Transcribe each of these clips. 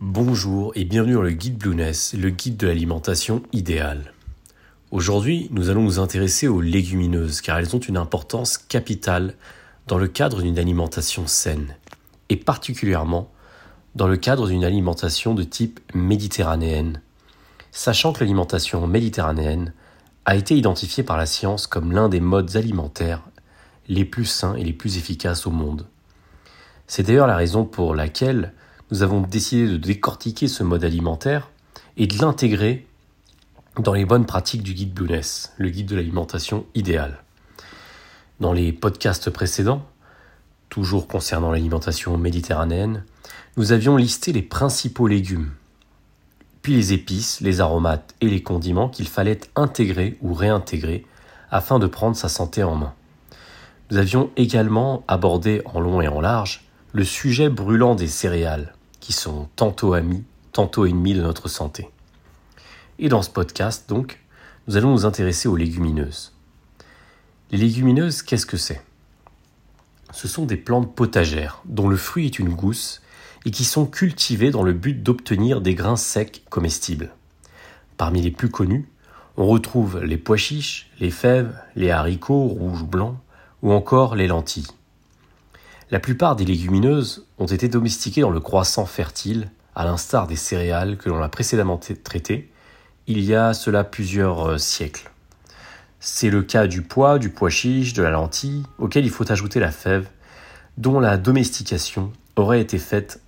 Bonjour et bienvenue dans le guide Blueness, le guide de l'alimentation idéale. Aujourd'hui, nous allons nous intéresser aux légumineuses car elles ont une importance capitale dans le cadre d'une alimentation saine et particulièrement dans le cadre d'une alimentation de type méditerranéenne. Sachant que l'alimentation méditerranéenne a été identifiée par la science comme l'un des modes alimentaires les plus sains et les plus efficaces au monde. C'est d'ailleurs la raison pour laquelle nous avons décidé de décortiquer ce mode alimentaire et de l'intégrer dans les bonnes pratiques du guide Blueness, le guide de l'alimentation idéale. Dans les podcasts précédents, toujours concernant l'alimentation méditerranéenne, nous avions listé les principaux légumes, puis les épices, les aromates et les condiments qu'il fallait intégrer ou réintégrer afin de prendre sa santé en main. Nous avions également abordé en long et en large le sujet brûlant des céréales, qui sont tantôt amis, tantôt ennemis de notre santé. Et dans ce podcast, donc, nous allons nous intéresser aux légumineuses. Les légumineuses, qu'est-ce que c'est? Ce sont des plantes potagères dont le fruit est une gousse et qui sont cultivées dans le but d'obtenir des grains secs comestibles. Parmi les plus connus, on retrouve les pois chiches, les fèves, les haricots rouges ou blancs, ou encore les lentilles. La plupart des légumineuses ont été domestiquées dans le croissant fertile, à l'instar des céréales que l'on a précédemment traitées, il y a cela plusieurs euh, siècles. C'est le cas du pois, du pois chiche, de la lentille, auquel il faut ajouter la fève, dont la domestication aurait été faite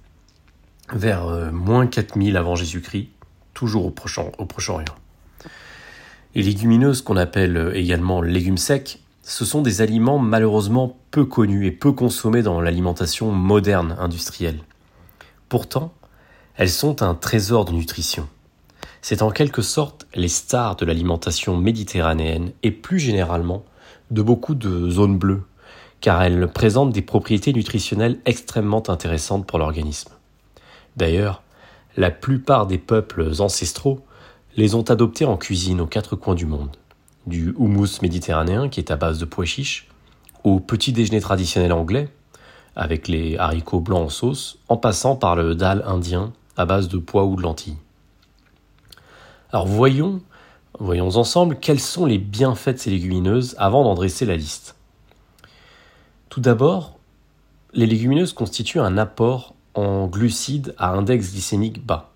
vers euh, moins 4000 avant Jésus-Christ, toujours au Proche-Orient. Les légumineuses qu'on appelle euh, également légumes secs ce sont des aliments malheureusement peu connus et peu consommés dans l'alimentation moderne industrielle. Pourtant, elles sont un trésor de nutrition. C'est en quelque sorte les stars de l'alimentation méditerranéenne et plus généralement de beaucoup de zones bleues, car elles présentent des propriétés nutritionnelles extrêmement intéressantes pour l'organisme. D'ailleurs, la plupart des peuples ancestraux les ont adoptées en cuisine aux quatre coins du monde du houmous méditerranéen qui est à base de pois chiches, au petit déjeuner traditionnel anglais, avec les haricots blancs en sauce, en passant par le dal indien à base de pois ou de lentilles. Alors voyons, voyons ensemble quels sont les bienfaits de ces légumineuses avant d'en dresser la liste. Tout d'abord, les légumineuses constituent un apport en glucides à index glycémique bas.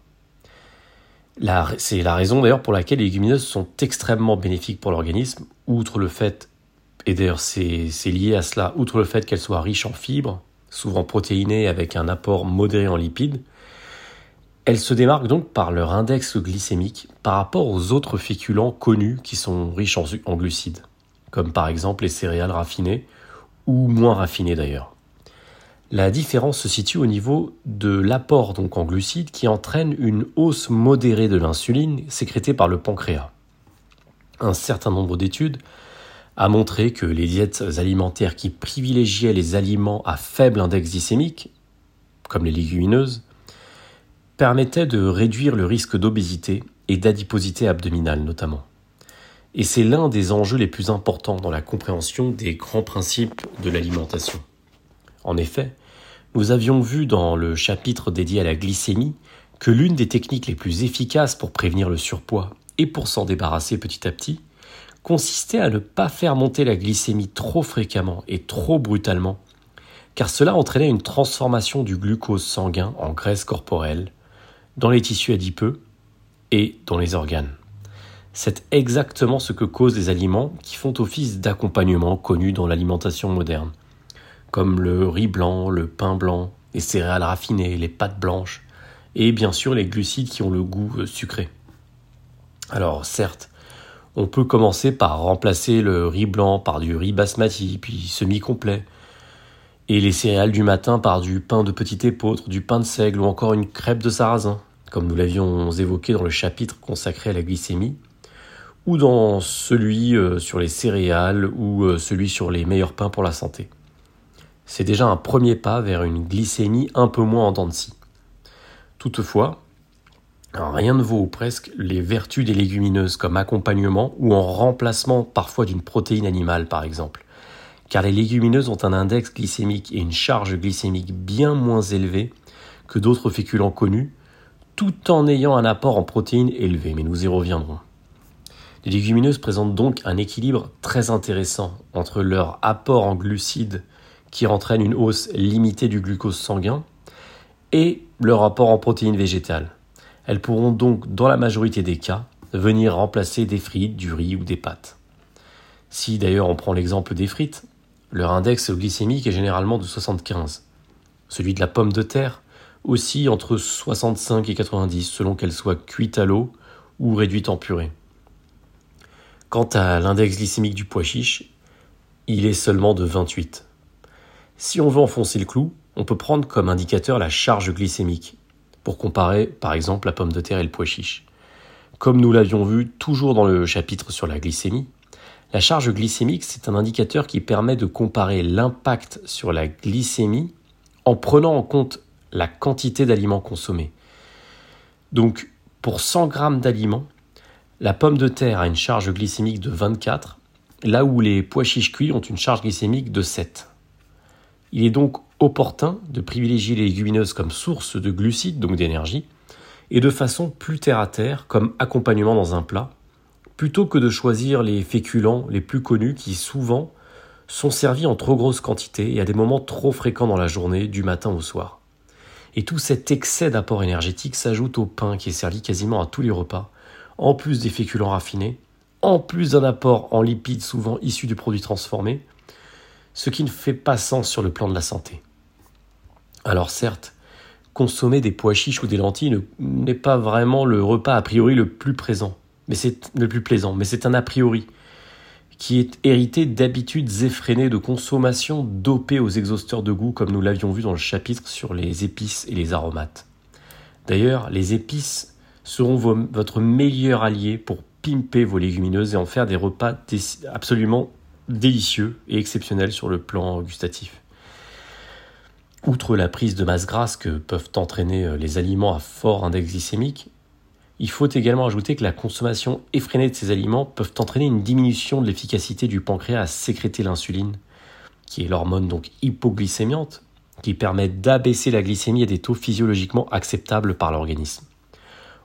C'est la raison d'ailleurs pour laquelle les légumineuses sont extrêmement bénéfiques pour l'organisme, outre le fait, et d'ailleurs c'est lié à cela, outre le fait qu'elles soient riches en fibres, souvent protéinées avec un apport modéré en lipides, elles se démarquent donc par leur index glycémique par rapport aux autres féculents connus qui sont riches en glucides, comme par exemple les céréales raffinées, ou moins raffinées d'ailleurs. La différence se situe au niveau de l'apport donc en glucides qui entraîne une hausse modérée de l'insuline sécrétée par le pancréas. Un certain nombre d'études a montré que les diètes alimentaires qui privilégiaient les aliments à faible index glycémique, comme les légumineuses, permettaient de réduire le risque d'obésité et d'adiposité abdominale notamment. Et c'est l'un des enjeux les plus importants dans la compréhension des grands principes de l'alimentation. En effet, nous avions vu dans le chapitre dédié à la glycémie que l'une des techniques les plus efficaces pour prévenir le surpoids et pour s'en débarrasser petit à petit consistait à ne pas faire monter la glycémie trop fréquemment et trop brutalement, car cela entraînait une transformation du glucose sanguin en graisse corporelle dans les tissus adipeux et dans les organes. C'est exactement ce que causent les aliments qui font office d'accompagnement connus dans l'alimentation moderne comme le riz blanc, le pain blanc, les céréales raffinées, les pâtes blanches, et bien sûr les glucides qui ont le goût euh, sucré. Alors certes, on peut commencer par remplacer le riz blanc par du riz basmati, puis semi-complet, et les céréales du matin par du pain de petit épeautre, du pain de seigle ou encore une crêpe de sarrasin, comme nous l'avions évoqué dans le chapitre consacré à la glycémie, ou dans celui euh, sur les céréales ou euh, celui sur les meilleurs pains pour la santé c'est déjà un premier pas vers une glycémie un peu moins en dents. Toutefois, rien ne vaut ou presque les vertus des légumineuses comme accompagnement ou en remplacement parfois d'une protéine animale par exemple. Car les légumineuses ont un index glycémique et une charge glycémique bien moins élevés que d'autres féculents connus, tout en ayant un apport en protéines élevé, mais nous y reviendrons. Les légumineuses présentent donc un équilibre très intéressant entre leur apport en glucides qui entraîne une hausse limitée du glucose sanguin et leur apport en protéines végétales. Elles pourront donc, dans la majorité des cas, venir remplacer des frites, du riz ou des pâtes. Si d'ailleurs on prend l'exemple des frites, leur index glycémique est généralement de 75. Celui de la pomme de terre aussi entre 65 et 90 selon qu'elle soit cuite à l'eau ou réduite en purée. Quant à l'index glycémique du pois chiche, il est seulement de 28. Si on veut enfoncer le clou, on peut prendre comme indicateur la charge glycémique, pour comparer par exemple la pomme de terre et le pois chiche. Comme nous l'avions vu toujours dans le chapitre sur la glycémie, la charge glycémique, c'est un indicateur qui permet de comparer l'impact sur la glycémie en prenant en compte la quantité d'aliments consommés. Donc, pour 100 g d'aliments, la pomme de terre a une charge glycémique de 24, là où les pois chiches cuits ont une charge glycémique de 7. Il est donc opportun de privilégier les légumineuses comme source de glucides, donc d'énergie, et de façon plus terre à terre, comme accompagnement dans un plat, plutôt que de choisir les féculents les plus connus qui souvent sont servis en trop grosse quantité et à des moments trop fréquents dans la journée, du matin au soir. Et tout cet excès d'apport énergétique s'ajoute au pain qui est servi quasiment à tous les repas, en plus des féculents raffinés, en plus d'un apport en lipides souvent issus du produit transformés, ce qui ne fait pas sens sur le plan de la santé. Alors certes, consommer des pois chiches ou des lentilles n'est pas vraiment le repas a priori le plus présent, mais c'est le plus plaisant, mais c'est un a priori qui est hérité d'habitudes effrénées de consommation dopées aux exhausteurs de goût comme nous l'avions vu dans le chapitre sur les épices et les aromates. D'ailleurs, les épices seront votre meilleur allié pour pimper vos légumineuses et en faire des repas absolument délicieux et exceptionnels sur le plan gustatif. Outre la prise de masse grasse que peuvent entraîner euh, les aliments à fort index glycémique, il faut également ajouter que la consommation effrénée de ces aliments peuvent entraîner une diminution de l'efficacité du pancréas à sécréter l'insuline, qui est l'hormone donc hypoglycémiante, qui permet d'abaisser la glycémie à des taux physiologiquement acceptables par l'organisme.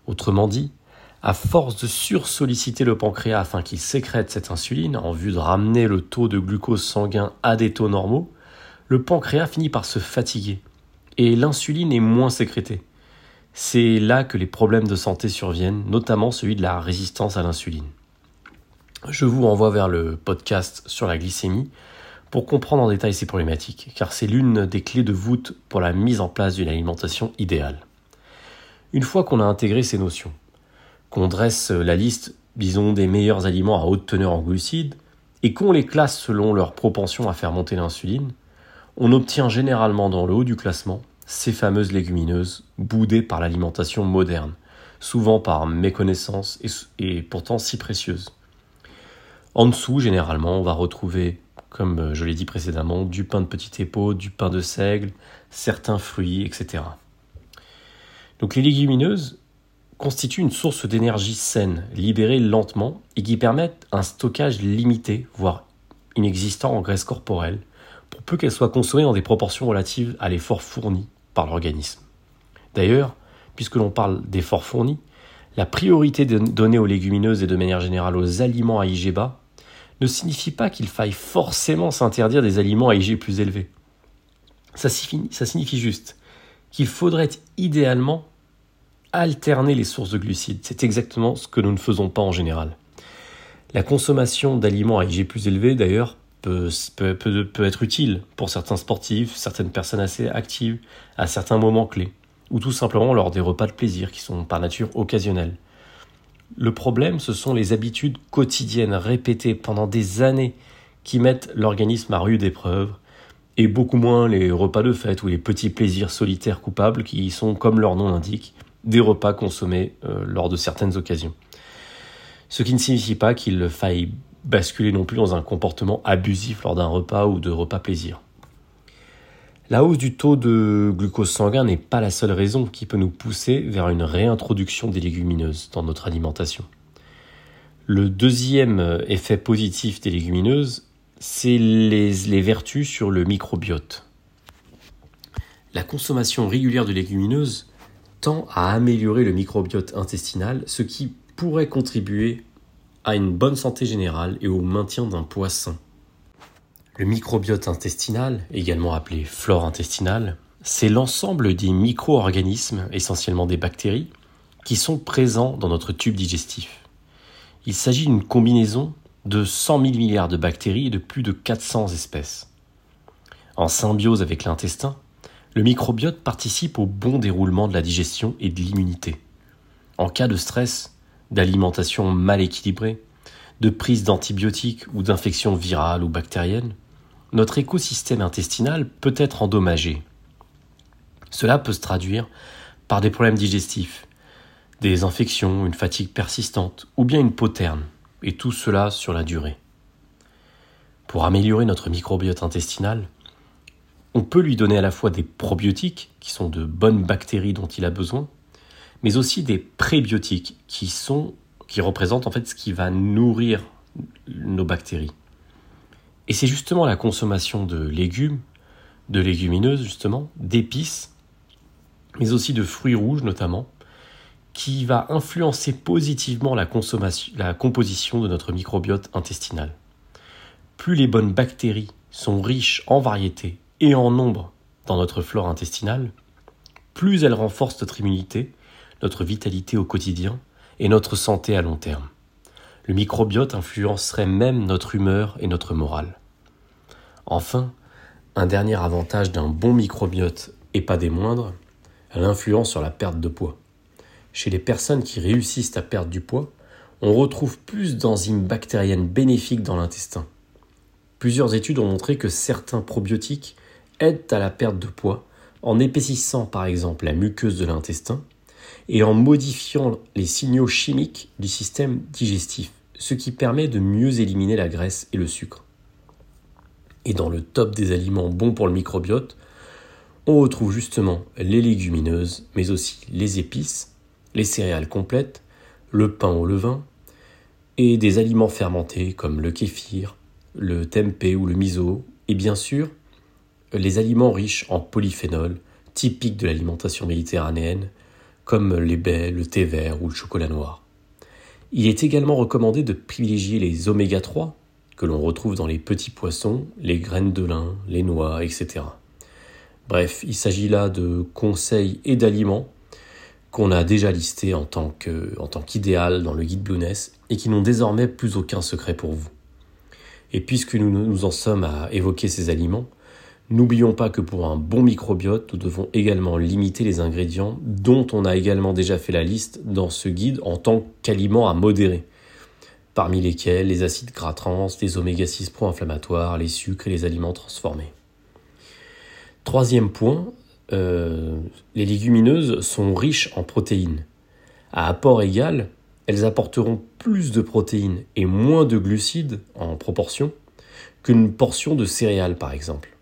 Autrement dit, à force de sursolliciter le pancréas afin qu'il sécrète cette insuline en vue de ramener le taux de glucose sanguin à des taux normaux, le pancréas finit par se fatiguer et l'insuline est moins sécrétée. C'est là que les problèmes de santé surviennent, notamment celui de la résistance à l'insuline. Je vous renvoie vers le podcast sur la glycémie pour comprendre en détail ces problématiques, car c'est l'une des clés de voûte pour la mise en place d'une alimentation idéale. Une fois qu'on a intégré ces notions, qu'on dresse la liste, disons, des meilleurs aliments à haute teneur en glucides, et qu'on les classe selon leur propension à faire monter l'insuline, on obtient généralement dans le haut du classement ces fameuses légumineuses, boudées par l'alimentation moderne, souvent par méconnaissance et, pourtant si précieuses. En dessous, généralement, on va retrouver, comme euh, je l'ai dit précédemment, du pain de petit épaule, du pain de seigle, certains fruits, etc. Donc les légumineuses constituent une source d'énergie saine, libérée lentement et qui permettent un stockage limité, voire inexistant en graisse corporelle, pour peu qu'elles soient consommées dans des proportions relatives à l'effort fourni l'organisme. D'ailleurs, puisque l'on parle d'efforts fournis, la priorité donnée aux légumineuses et de manière générale aux aliments à IG bas ne signifie pas qu'il faille forcément s'interdire des aliments à IG plus élevés. Ça signifie juste qu'il faudrait idéalement alterner les sources de glucides. C'est exactement ce que nous ne faisons pas en général. La consommation d'aliments à IG plus élevés, d'ailleurs, peut, peut, être utile pour certains sportifs, certaines personnes assez actives, à certains moments clés, ou tout simplement lors des repas de plaisir qui sont par nature occasionnels. Le problème, ce sont les habitudes quotidiennes répétées pendant des années qui mettent l'organisme à rude épreuve, et beaucoup moins les repas de fête ou les petits plaisirs solitaires coupables qui sont, comme leur nom l'indique, des repas consommés euh, lors de certaines occasions. Ce qui ne signifie pas qu'il faille basculer non plus dans un comportement abusif lors d'un repas ou de repas plaisir. La hausse du taux de glucose sanguin n'est pas la seule raison qui peut nous pousser vers une réintroduction des légumineuses dans notre alimentation. Le deuxième effet positif des légumineuses, c'est les, les, vertus sur le microbiote. La consommation régulière de légumineuses tend à améliorer le microbiote intestinal, ce qui pourrait contribuer à une bonne santé générale et au maintien d'un poids sain. Le microbiote intestinal, également appelé flore intestinale, c'est l'ensemble des micro-organismes, essentiellement des bactéries, qui sont présents dans notre tube digestif. Il s'agit d'une combinaison de 100 000 milliards de bactéries et de plus de 400 espèces. En symbiose avec l'intestin, le microbiote participe au bon déroulement de la digestion et de l'immunité. En cas de stress, d'alimentation mal équilibrée, de prise d'antibiotiques ou d'infections virales ou bactériennes, notre écosystème intestinal peut être endommagé. Cela peut se traduire par des problèmes digestifs, des infections, une fatigue persistante ou bien une peau terne, et tout cela sur la durée. Pour améliorer notre microbiote intestinal, on peut lui donner à la fois des probiotiques, qui sont de bonnes bactéries dont il a besoin, mais aussi des prébiotiques, qui, sont, représentent en fait ce qui va nourrir nos bactéries. Et c'est justement la consommation de légumes, de légumineuses justement, d'épices, mais aussi de fruits rouges notamment, qui va influencer positivement la, composition de notre microbiote intestinal. Plus les bonnes bactéries sont riches en variété et en nombre dans notre flore intestinale, plus elles renforcent notre immunité, notre vitalité au quotidien et notre santé à long terme. Le microbiote influencerait même notre humeur et notre morale. Enfin, un dernier avantage d'un bon microbiote, et pas des moindres, l'influence sur la perte de poids. Chez les personnes qui réussissent à perdre du poids, on retrouve plus d'enzymes bactériennes bénéfiques dans l'intestin. Plusieurs études ont montré que certains probiotiques aident à la perte de poids en épaississant par exemple la muqueuse de l'intestin et en modifiant les signaux chimiques du système digestif, ce qui permet de mieux éliminer la graisse et le sucre. Et dans le top des aliments bons pour le microbiote, on retrouve justement les légumineuses, mais aussi les épices, les céréales complètes, le pain au levain, et des aliments fermentés comme le kéfir, le tempeh ou le miso, et bien sûr les aliments riches en polyphénol, typiques de l'alimentation méditerranéenne, comme les baies, le thé vert ou le chocolat noir. Il est également recommandé de privilégier les oméga 3, que l'on retrouve dans les petits poissons, les graines de lin, les noix, etc. Bref, il s'agit là de conseils et d'aliments qu'on a déjà listés en tant qu'idéal dans le guide Blueness et qui n'ont désormais plus aucun secret pour vous. Et puisque nous nous en sommes à évoquer ces aliments, n'oublions pas que pour un bon microbiote, nous devons également limiter les ingrédients dont on a également déjà fait la liste dans ce guide en tant qu'aliments à modérer parmi lesquels les acides gras trans, les oméga 6 pro-inflammatoires, les sucres et les aliments transformés. Troisième point, euh, les légumineuses sont riches en protéines. À apport égal, elles apporteront plus de protéines et moins de glucides en proportion qu'une portion de céréales par exemple.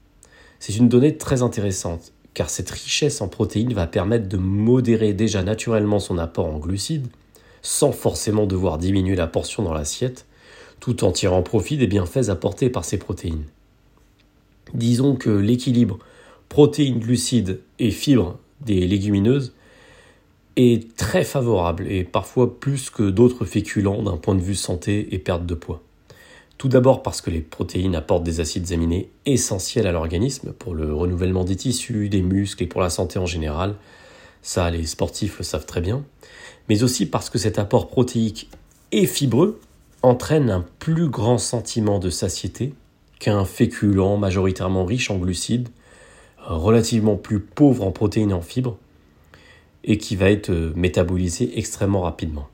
C'est une donnée très intéressante car cette richesse en protéines va permettre de modérer déjà naturellement son apport en glucides sans forcément devoir diminuer la portion dans l'assiette, tout en tirant profit des bienfaits apportés par ces protéines. Disons que l'équilibre protéines, glucides et fibres des légumineuses est très favorable et parfois plus que d'autres féculents d'un point de vue santé et perte de poids. Tout d'abord parce que les protéines apportent des acides aminés essentiels à l'organisme pour le renouvellement des tissus, des muscles et pour la santé en général. Ça, les sportifs le savent très bien mais aussi parce que cet apport protéique et fibreux entraîne un plus grand sentiment de satiété qu'un féculent majoritairement riche en glucides, relativement plus pauvre en protéines et en fibres, et qui va être euh, métabolisé extrêmement rapidement.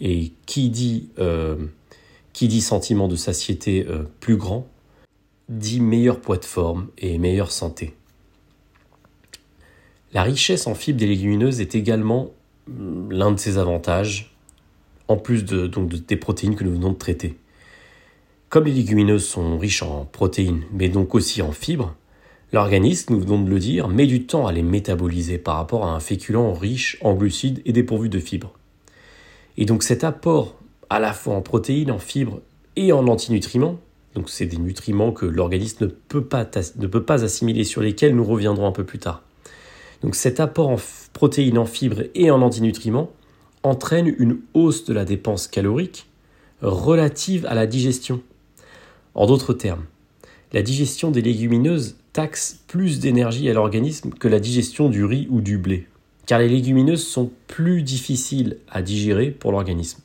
Et qui dit, euh, qui dit sentiment de satiété euh, plus grand, dit meilleur poids de forme et meilleure santé. La richesse en fibres des légumineuses est également l'un de ses avantages, en plus de, donc, des protéines que nous venons de traiter. Comme les légumineuses sont riches en protéines, mais donc aussi en fibres, l'organisme, nous venons de le dire, met du temps à les métaboliser par rapport à un féculent riche en glucides et dépourvu de fibres. Et donc cet apport à la fois en protéines, en fibres et en antinutriments, donc c'est des nutriments que l'organisme ne, peut pas, assimiler, sur lesquels nous reviendrons un peu plus tard. Donc cet apport en protéines, en fibres et en antinutriments entraîne une hausse de la dépense calorique relative à la digestion. En d'autres termes, la digestion des légumineuses taxe plus d'énergie à l'organisme que la digestion du riz ou du blé, car les légumineuses sont plus difficiles à digérer pour l'organisme.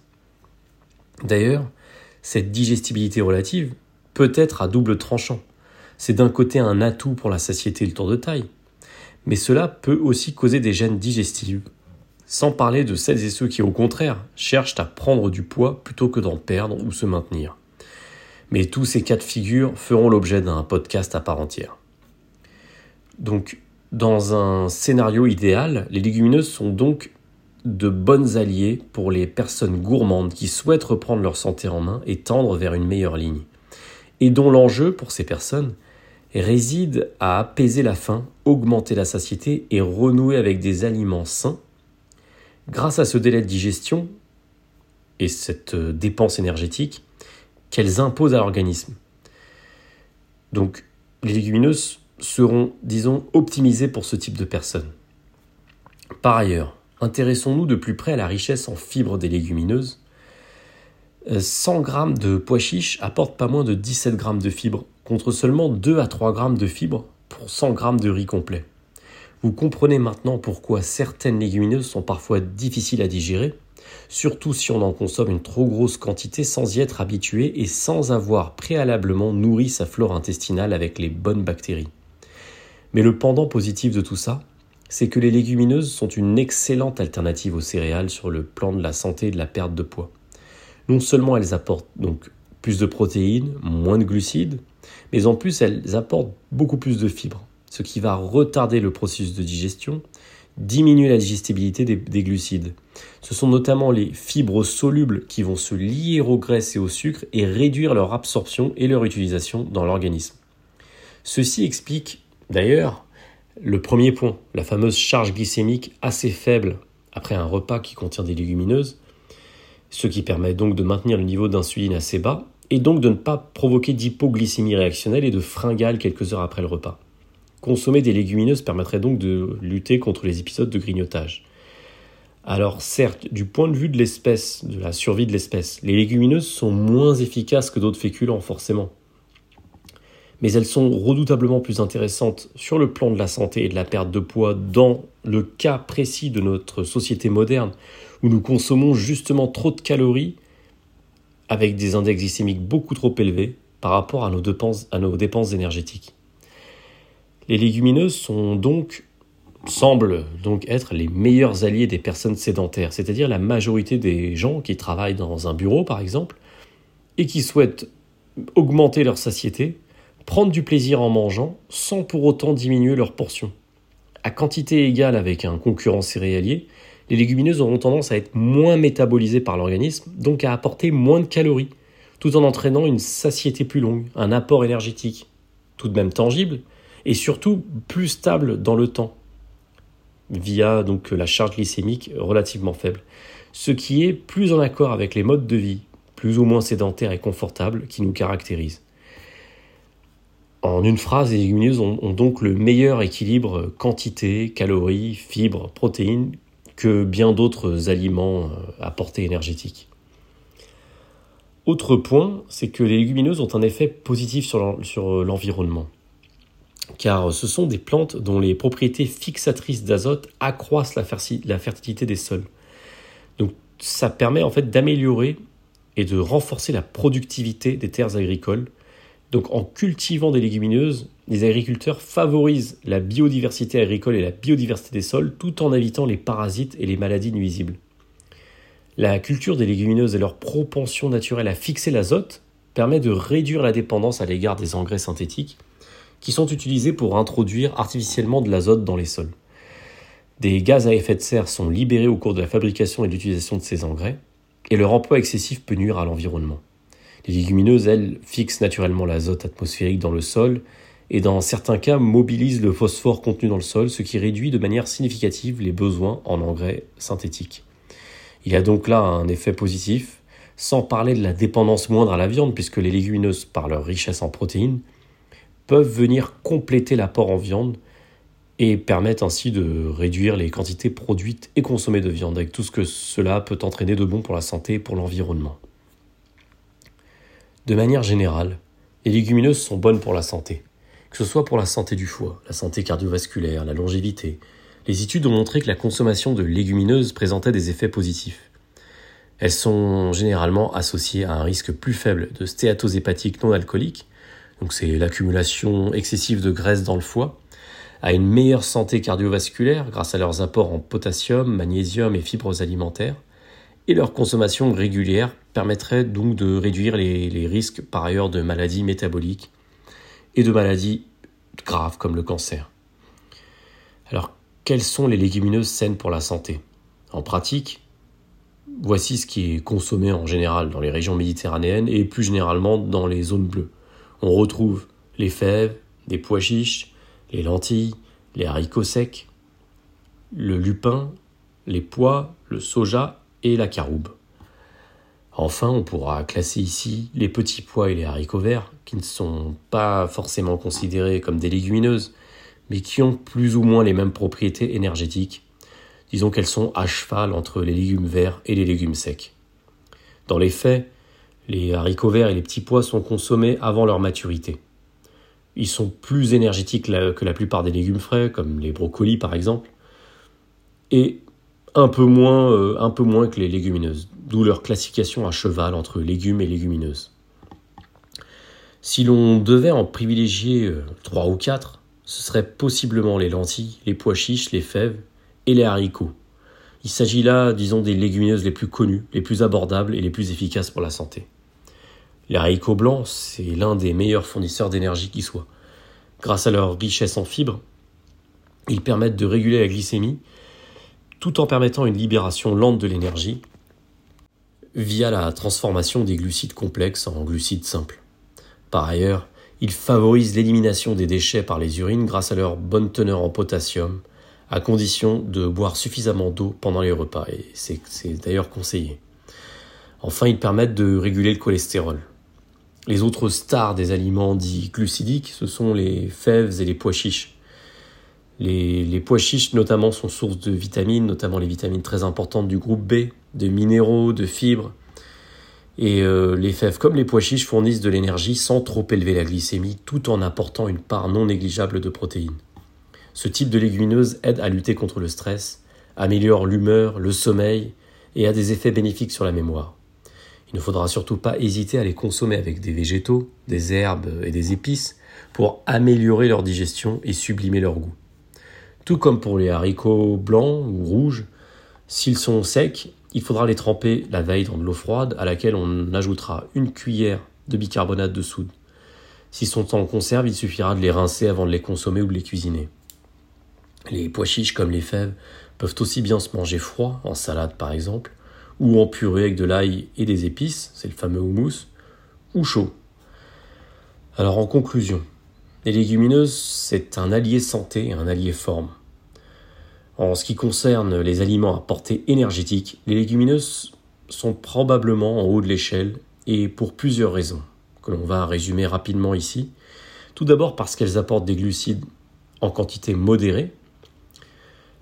D'ailleurs, cette digestibilité relative peut être à double tranchant. C'est d'un côté un atout pour la satiété et le tour de taille, mais cela peut aussi causer des gènes digestives, sans parler de celles et ceux qui au contraire cherchent à prendre du poids plutôt que d'en perdre ou se maintenir. Mais tous ces cas de figure feront l'objet d'un podcast à part entière. Donc, dans un scénario idéal, les légumineuses sont donc de bonnes alliées pour les personnes gourmandes qui souhaitent reprendre leur santé en main et tendre vers une meilleure ligne, et dont l'enjeu pour ces personnes réside à apaiser la faim, augmenter la satiété et renouer avec des aliments sains. Grâce à ce délai de digestion et cette euh, dépense énergétique qu'elles imposent à l'organisme. Donc, les légumineuses seront, disons, optimisées pour ce type de personnes. Par ailleurs, intéressons-nous de plus près à la richesse en fibres des légumineuses. 100 euh, g de pois chiches apportent pas moins de 17 g de fibres, contre seulement 2 à 3 g de fibres pour 100 g de riz complet. Vous comprenez maintenant pourquoi certaines légumineuses sont parfois difficiles à digérer, surtout si on en consomme une trop grosse quantité sans y être habitué et sans avoir préalablement nourri sa flore intestinale avec les bonnes bactéries. Mais le pendant positif de tout ça, c'est que les légumineuses sont une excellente alternative aux céréales sur le plan de la santé et de la perte de poids. Non seulement elles apportent donc plus de protéines, moins de glucides, mais en plus elles apportent beaucoup plus de fibres, ce qui va retarder le processus de digestion, diminuer la digestibilité des, des glucides. Ce sont notamment les fibres solubles qui vont se lier aux graisses et au sucre et réduire leur absorption et leur utilisation dans l'organisme. Ceci explique d'ailleurs le premier point, la fameuse charge glycémique assez faible après un repas qui contient des légumineuses, ce qui permet donc de maintenir le niveau d'insuline assez bas et donc de ne pas provoquer d'hypoglycémie réactionnelle et de fringales quelques heures après le repas. Consommer des légumineuses permettrait donc de lutter contre les épisodes de grignotage. Alors certes, du point de vue de l'espèce, de la survie de l'espèce, les légumineuses sont moins efficaces que d'autres féculents forcément mais elles sont redoutablement plus intéressantes sur le plan de la santé et de la perte de poids dans le cas précis de notre société moderne où nous consommons justement trop de calories avec des index glycémiques beaucoup trop élevés par rapport à nos dépenses, énergétiques. Les légumineuses semblent donc être les meilleurs alliés des personnes sédentaires, c'est-à-dire la majorité des gens qui travaillent dans un bureau par exemple et qui souhaitent augmenter leur satiété prendre du plaisir en mangeant sans pour autant diminuer leur portion. À quantité égale avec un concurrent céréalier, les légumineuses auront tendance à être moins métabolisées par l'organisme, donc à apporter moins de calories, tout en entraînant une satiété plus longue, un apport énergétique, tout de même tangible, et surtout plus stable dans le temps, via donc la charge glycémique relativement faible, ce qui est plus en accord avec les modes de vie, plus ou moins sédentaires et confortables qui nous caractérisent. En une phrase, les légumineuses ont, donc le meilleur équilibre quantité, calories, fibres, protéines que bien d'autres aliments euh, à portée énergétique. Autre point, c'est que les légumineuses ont un effet positif sur l'environnement. Car ce sont des plantes dont les propriétés fixatrices d'azote accroissent la, la fertilité des sols. Donc ça permet en fait d'améliorer et de renforcer la productivité des terres agricoles donc en cultivant des légumineuses, les agriculteurs favorisent la biodiversité agricole et la biodiversité des sols tout en évitant les parasites et les maladies nuisibles. La culture des légumineuses et leur propension naturelle à fixer l'azote permet de réduire la dépendance à l'égard des engrais synthétiques qui sont utilisés pour introduire artificiellement de l'azote dans les sols. Des gaz à effet de serre sont libérés au cours de la fabrication et de l'utilisation de ces engrais, et leur emploi excessif peut nuire à l'environnement. Les légumineuses, elles, fixent naturellement l'azote atmosphérique dans le sol et dans certains cas mobilisent le phosphore contenu dans le sol, ce qui réduit de manière significative les besoins en engrais synthétiques. Il y a donc là un effet positif, sans parler de la dépendance moindre à la viande, puisque les légumineuses, par leur richesse en protéines, peuvent venir compléter l'apport en viande et permettent ainsi de réduire les quantités produites et consommées de viande, avec tout ce que cela peut entraîner de bon pour la santé et pour l'environnement. De manière générale, les légumineuses sont bonnes pour la santé, que ce soit pour la santé du foie, la santé cardiovasculaire, la longévité. Les études ont montré que la consommation de légumineuses présentait des effets positifs. Elles sont généralement associées à un risque plus faible de stéatose hépatique non alcoolique, donc c'est l'accumulation excessive de graisse dans le foie, à une meilleure santé cardiovasculaire grâce à leurs apports en potassium, magnésium et fibres alimentaires, et leur consommation régulière permettrait donc de réduire les, risques par ailleurs de maladies métaboliques et de maladies graves comme le cancer. Alors, quelles sont les légumineuses saines pour la santé? En pratique, voici ce qui est consommé en général dans les régions méditerranéennes et plus généralement dans les zones bleues. On retrouve les fèves, des pois chiches, les lentilles, les haricots secs, le lupin, les pois, le soja et la caroube. Enfin, on pourra classer ici les petits pois et les haricots verts, qui ne sont pas forcément considérés comme des légumineuses, mais qui ont plus ou moins les mêmes propriétés énergétiques. Disons qu'elles sont à cheval entre les légumes verts et les légumes secs. Dans les faits, les haricots verts et les petits pois sont consommés avant leur maturité. Ils sont plus énergétiques que la plupart des légumes frais, comme les brocolis par exemple, et un peu moins, euh, un peu moins que les légumineuses, d'où leur classification à cheval entre légumes et légumineuses. Si l'on devait en privilégier euh, trois ou quatre, ce seraient possiblement les lentilles, les pois chiches, les fèves et les haricots. Il s'agit là, disons, des légumineuses les plus connues, les plus abordables et les plus efficaces pour la santé. Les haricots blancs, c'est l'un des meilleurs fournisseurs d'énergie qui soit. Grâce à leur richesse en fibres, ils permettent de réguler la glycémie tout en permettant une libération lente de l'énergie via la transformation des glucides complexes en glucides simples. Par ailleurs, ils favorisent l'élimination des déchets par les urines grâce à leur bonne teneur en potassium, à condition de boire suffisamment d'eau pendant les repas, et c'est d'ailleurs conseillé. Enfin, ils permettent de réguler le cholestérol. Les autres stars des aliments dits glucidiques, ce sont les fèves et les pois chiches. Les, pois chiches notamment sont source de vitamines, notamment les vitamines très importantes du groupe B, de minéraux, de fibres. Et euh, les fèves comme les pois chiches fournissent de l'énergie sans trop élever la glycémie tout en apportant une part non négligeable de protéines. Ce type de légumineuse aide à lutter contre le stress, améliore l'humeur, le sommeil et a des effets bénéfiques sur la mémoire. Il ne faudra surtout pas hésiter à les consommer avec des végétaux, des herbes et des épices pour améliorer leur digestion et sublimer leur goût. Tout comme pour les haricots blancs ou rouges, s'ils sont secs, il faudra les tremper la veille dans de l'eau froide à laquelle on ajoutera une cuillère de bicarbonate de soude. S'ils sont en conserve, il suffira de les rincer avant de les consommer ou de les cuisiner. Les pois chiches comme les fèves peuvent aussi bien se manger froid, en salade par exemple, ou en purée avec de l'ail et des épices, c'est le fameux houmous, ou chaud. Alors en conclusion, les légumineuses, c'est un allié santé et un allié forme. En ce qui concerne les aliments à portée énergétique, les légumineuses sont probablement en haut de l'échelle et pour plusieurs raisons, que l'on va résumer rapidement ici. Tout d'abord parce qu'elles apportent des glucides en quantité modérée,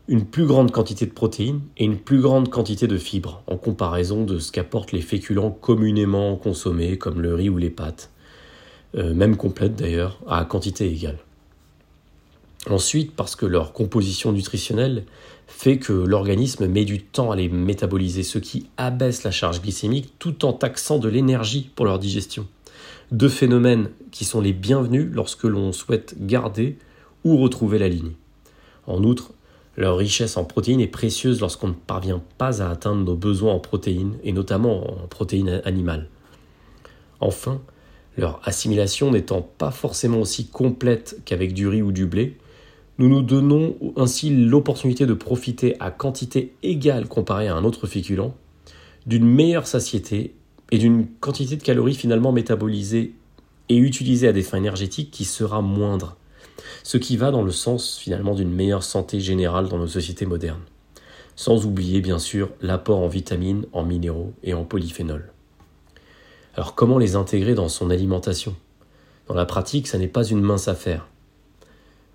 une plus grande quantité de protéines et une plus grande quantité de fibres en comparaison de ce qu'apportent les féculents communément consommés comme le riz ou les pâtes, euh, même complètes d'ailleurs, à quantité égale. Ensuite, parce que leur composition nutritionnelle fait que l'organisme met du temps à les métaboliser, ce qui abaisse la charge glycémique tout en taxant de l'énergie pour leur digestion. Deux phénomènes qui sont les bienvenus lorsque l'on souhaite garder ou retrouver la ligne. En outre, leur richesse en protéines est précieuse lorsqu'on ne parvient pas à atteindre nos besoins en protéines, et notamment en protéines animales. Enfin, leur assimilation n'étant pas forcément aussi complète qu'avec du riz ou du blé, nous nous donnons ainsi l'opportunité de profiter à quantité égale comparée à un autre féculent d'une meilleure satiété et d'une quantité de calories finalement métabolisées et utilisées à des fins énergétiques qui sera moindre ce qui va dans le sens finalement d'une meilleure santé générale dans nos sociétés modernes. Sans oublier bien sûr l'apport en vitamines, en minéraux et en polyphénols. Alors comment les intégrer dans son alimentation? Dans la pratique, ça n'est pas une mince affaire.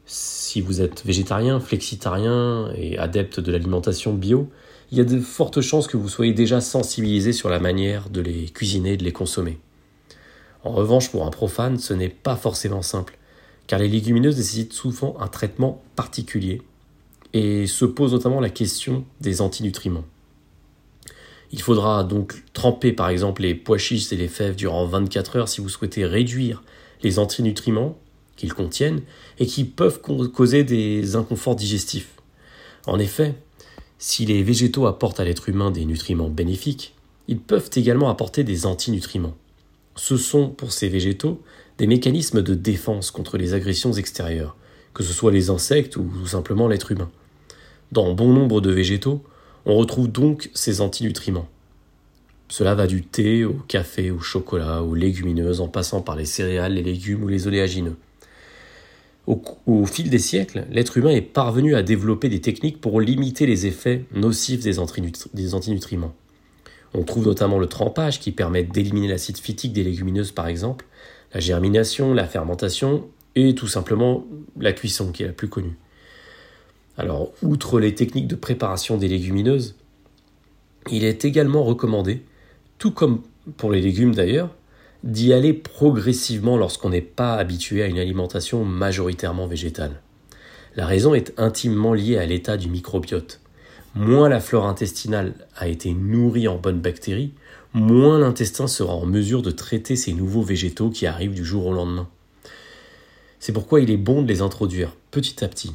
si vous êtes végétarien, flexitarien et adepte de l'alimentation bio, il y a de fortes chances que vous soyez déjà sensibilisé sur la manière de les cuisiner et de les consommer. En revanche, pour un profane, ce n'est pas forcément simple, car les légumineuses nécessitent souvent un traitement particulier, et se pose notamment la question des antinutriments. Il faudra donc tremper par exemple les pois chiches et les fèves durant 24 heures si vous souhaitez réduire les antinutriments qu'ils contiennent et qui peuvent causer des inconforts digestifs. En effet, si les végétaux apportent à l'être humain des nutriments bénéfiques, ils peuvent également apporter des antinutriments. Ce sont, pour ces végétaux, des mécanismes de défense contre les agressions extérieures, que ce soit les insectes ou simplement l'être humain. Dans bon nombre de végétaux, on retrouve donc ces antinutriments. Cela va du thé au café, au chocolat, aux légumineuses, en passant par les céréales, les légumes ou les oléagineux. Au, fil des siècles, l'être humain est parvenu à développer des techniques pour limiter les effets nocifs des, des antinutriments. On trouve notamment le trempage qui permet d'éliminer l'acide phytique des légumineuses par exemple, la germination, la fermentation et tout simplement la cuisson qui est la plus connue. Alors, outre les techniques de préparation des légumineuses, il est également recommandé, tout comme pour les légumes d'ailleurs, d'y aller progressivement lorsqu'on n'est pas habitué à une alimentation majoritairement végétale. La raison est intimement liée à l'état du microbiote. Moins la flore intestinale a été nourrie en bonnes bactéries, moins l'intestin sera en mesure de traiter ces nouveaux végétaux qui arrivent du jour au lendemain. C'est pourquoi il est bon de les introduire petit à petit.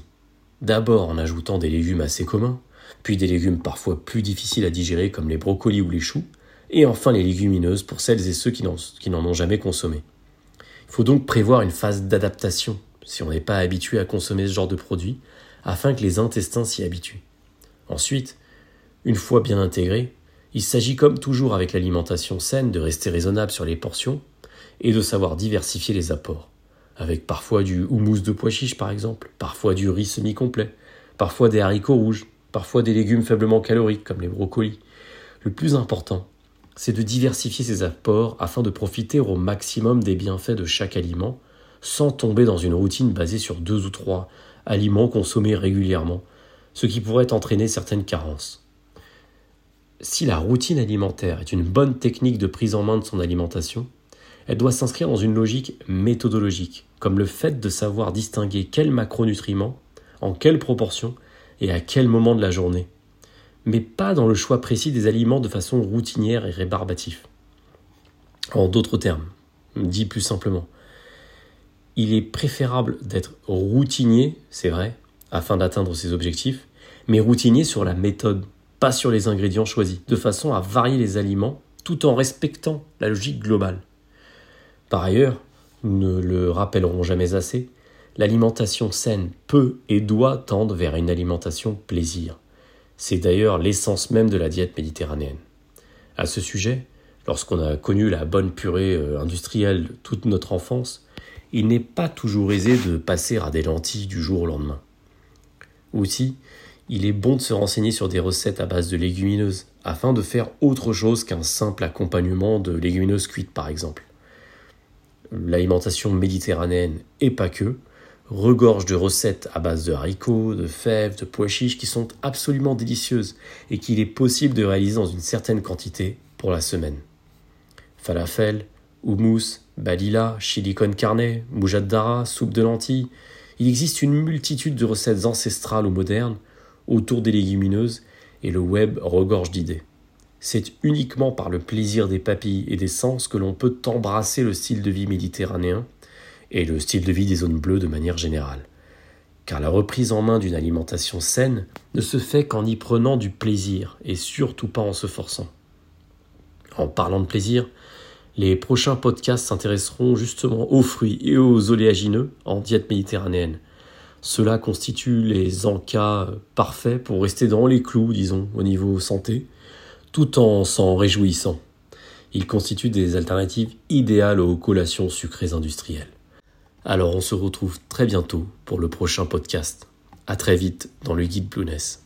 D'abord en ajoutant des légumes assez communs, puis des légumes parfois plus difficiles à digérer comme les brocolis ou les choux, et enfin les légumineuses pour celles et ceux qui n'en ont jamais consommé. Il faut donc prévoir une phase d'adaptation si on n'est pas habitué à consommer ce genre de produits, afin que les intestins s'y habituent. Ensuite, une fois bien intégré, il s'agit comme toujours avec l'alimentation saine de rester raisonnable sur les portions et de savoir diversifier les apports, avec parfois du houmous de pois chiches par exemple, parfois du riz semi-complet, parfois des haricots rouges, parfois des légumes faiblement caloriques comme les brocolis. Le plus important, c'est de diversifier ses apports afin de profiter au maximum des bienfaits de chaque aliment, sans tomber dans une routine basée sur deux ou trois aliments consommés régulièrement, ce qui pourrait entraîner certaines carences. Si la routine alimentaire est une bonne technique de prise en main de son alimentation, elle doit s'inscrire dans une logique méthodologique, comme le fait de savoir distinguer quels macronutriments, en quelle proportion et à quel moment de la journée mais pas dans le choix précis des aliments de façon routinière et rébarbatif. En d'autres termes, dit plus simplement, il est préférable d'être routinier, c'est vrai, afin d'atteindre ses objectifs, mais routinier sur la méthode, pas sur les ingrédients choisis, de façon à varier les aliments tout en respectant la logique globale. Par ailleurs, nous ne le rappellerons jamais assez, l'alimentation saine peut et doit tendre vers une alimentation plaisir. C'est d'ailleurs l'essence même de la diète méditerranéenne. À ce sujet, lorsqu'on a connu la bonne purée euh, industrielle toute notre enfance, il n'est pas toujours aisé de passer à des lentilles du jour au lendemain. Aussi, il est bon de se renseigner sur des recettes à base de légumineuses, afin de faire autre chose qu'un simple accompagnement de légumineuses cuites par exemple. L'alimentation méditerranéenne, et pas que, regorge de recettes à base de haricots, de fèves, de pois chiches qui sont absolument délicieuses et qu'il est possible de réaliser dans une certaine quantité pour la semaine. Falafel, houmous, balila, chili con carne, moujad soupe de lentilles, il existe une multitude de recettes ancestrales ou modernes autour des légumineuses et le web regorge d'idées. C'est uniquement par le plaisir des papilles et des sens que l'on peut embrasser le style de vie méditerranéen et le style de vie des zones bleues de manière générale. Car la reprise en main d'une alimentation saine ne se fait qu'en y prenant du plaisir et surtout pas en se forçant. En parlant de plaisir, les prochains podcasts s'intéresseront justement aux fruits et aux oléagineux en diète méditerranéenne. Cela constitue les encas parfaits pour rester dans les clous, disons, au niveau santé, tout en s'en réjouissant. Ils constituent des alternatives idéales aux collations sucrées industrielles. Alors on se retrouve très bientôt pour le prochain podcast. À très vite dans le guide Blueness.